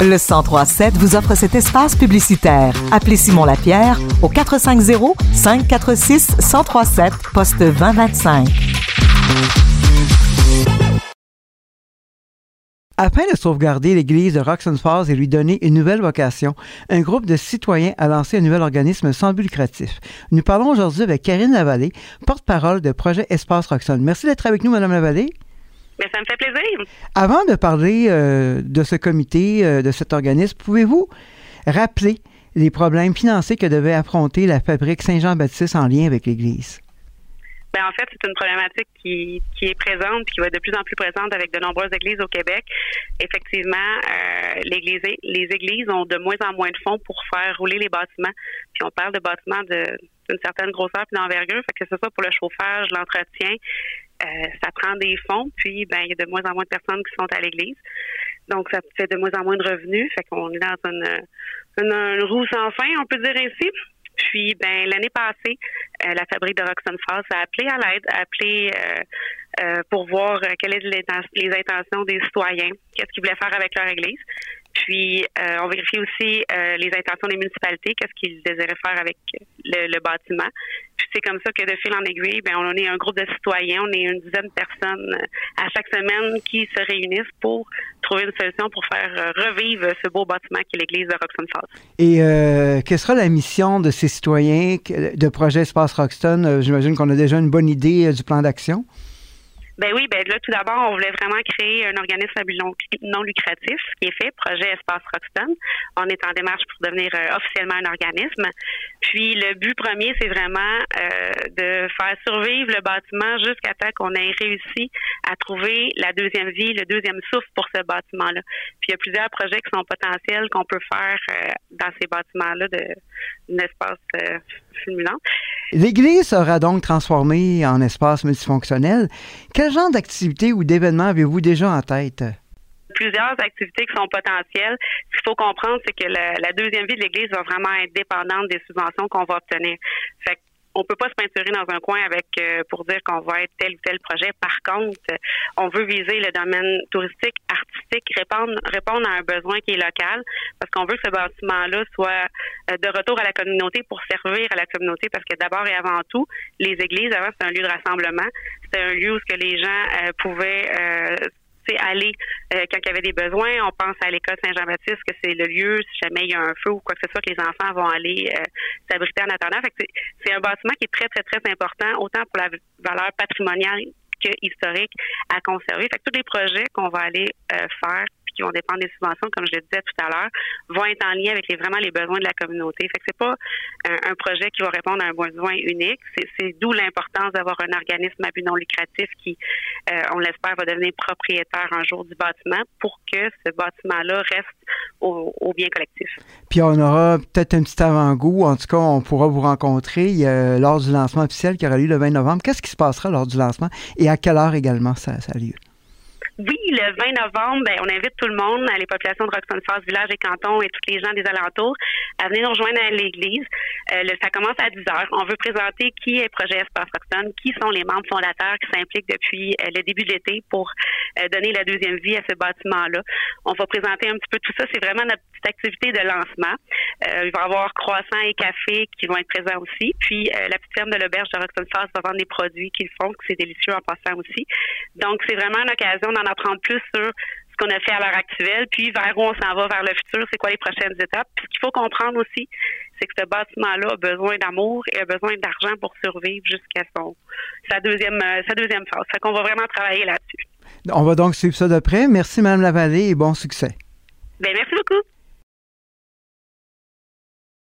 Le 1037 vous offre cet espace publicitaire. Appelez Simon Lapierre au 450 546 1037 poste 2025. Afin de sauvegarder l'église de Roxon Falls et lui donner une nouvelle vocation, un groupe de citoyens a lancé un nouvel organisme sans but lucratif. Nous parlons aujourd'hui avec Karine Lavallée, porte-parole de Projet Espace Roxon. Merci d'être avec nous, Madame Lavallée. Mais ça me fait plaisir. Avant de parler euh, de ce comité, euh, de cet organisme, pouvez-vous rappeler les problèmes financiers que devait affronter la fabrique Saint-Jean-Baptiste en lien avec l'Église? Ben, en fait, c'est une problématique qui, qui est présente qui va être de plus en plus présente avec de nombreuses églises au Québec. Effectivement, euh, l'église, les églises ont de moins en moins de fonds pour faire rouler les bâtiments. Puis on parle de bâtiments d'une certaine grosseur et d'envergure, fait que ce soit pour le chauffage, l'entretien, euh, ça prend des fonds. Puis ben il y a de moins en moins de personnes qui sont à l'église. Donc, ça fait de moins en moins de revenus. Fait qu'on est dans une, une, sans fin, on peut dire ainsi. Puis, ben l'année passée, euh, la fabrique de Roxton Falls a appelé à l'aide, a appelé euh, pour voir quelles étaient les, intentions des citoyens, qu'est-ce qu'ils voulaient faire avec leur église. Puis, on vérifie aussi les intentions des municipalités, qu'est-ce qu'ils désiraient faire avec le, bâtiment. Puis, c'est comme ça que de fil en aiguille, ben on est un groupe de citoyens, on est une dizaine de personnes à chaque semaine qui se réunissent pour trouver une solution pour faire revivre ce beau bâtiment qui est l'église de Roxton Falls. Et quelle sera la mission de ces citoyens de Projet Espace Roxton? J'imagine qu'on a déjà une bonne idée du plan d'action. Ben oui, ben là, tout d'abord, on voulait vraiment créer un organisme non, lucratif, ce qui est fait, projet Espace Roxton. On est en démarche pour devenir euh, officiellement un organisme. Puis le but premier, c'est vraiment euh, de faire survivre le bâtiment jusqu'à temps qu'on ait réussi à trouver la deuxième vie, le deuxième souffle pour ce bâtiment-là. Puis il y a plusieurs projets qui sont potentiels qu'on peut faire euh, dans ces bâtiments-là d'un espace fulminant. L'église sera donc transformée en espace multifonctionnel. Genre d'activités ou d'événements avez-vous déjà en tête? plusieurs activités qui sont potentielles. Ce qu'il faut comprendre, c'est que la, deuxième vie de l'Église va vraiment être dépendante des subventions qu'on va obtenir. On peut pas se peinturer dans un coin avec euh, pour dire qu'on va être tel ou tel projet. Par contre, on veut viser le domaine touristique, artistique, répondre, répondre à un besoin qui est local, parce qu'on veut que ce bâtiment-là soit euh, de retour à la communauté pour servir à la communauté, parce que d'abord et avant tout, les églises, avant, c'était un lieu de rassemblement. C'était un lieu où ce que les gens euh, pouvaient aller euh, quand il y avait des besoins. On pense à l'école Saint-Jean-Baptiste, que c'est le lieu, si jamais il y a un feu ou quoi que ce soit, que les enfants vont aller euh, s'abriter en attendant. c'est un bâtiment qui est très, très, très important, autant pour la valeur patrimoniale que historique à conserver. Fait que tous les projets qu'on va aller euh, faire qui vont dépendre des subventions, comme je le disais tout à l'heure, vont être en lien avec les, vraiment les besoins de la communauté. Fait que c'est pas un, projet qui va répondre à un besoin unique. C'est d'où l'importance d'avoir un organisme à but non lucratif qui, euh, on l'espère, va devenir propriétaire un jour du bâtiment pour que ce bâtiment-là reste au, bien collectif. Puis on aura peut-être un petit avant-goût. En tout cas, on pourra vous rencontrer lors du lancement officiel qui aura lieu le 20 novembre. Qu'est-ce qui se passera lors du lancement et à quelle heure également ça, ça a lieu? Oui, le 20 novembre, ben, on invite tout le monde, les populations de Roxton Falls, village et canton et tous les gens des alentours à venir nous rejoindre à l'église. Euh, ça commence à 10 heures. On veut présenter qui est Projet Espace Roxton, qui sont les membres fondateurs qui s'impliquent depuis euh, le début de l'été pour euh, donner la deuxième vie à ce bâtiment-là. On va présenter un petit peu tout ça. C'est vraiment notre petite activité de lancement. il va y avoir croissant et café qui vont être présents aussi. Puis la petite ferme de l'auberge de Roxton Falls va vendre des produits qu'ils font, que c'est délicieux en passant aussi. Donc c'est vraiment une occasion d'en apprendre plus sur ce qu'on a fait à l'heure actuelle, puis vers où on s'en va vers le futur, c'est quoi les prochaines étapes. Puis ce qu'il faut comprendre aussi, c'est que ce bâtiment-là a besoin d'amour et a besoin d'argent pour survivre jusqu'à son sa deuxième euh, sa deuxième phase. Fait qu'on va vraiment travailler là-dessus. On va donc suivre ça de près. Merci, Mme Lavallée, et bon succès. Bien, merci beaucoup.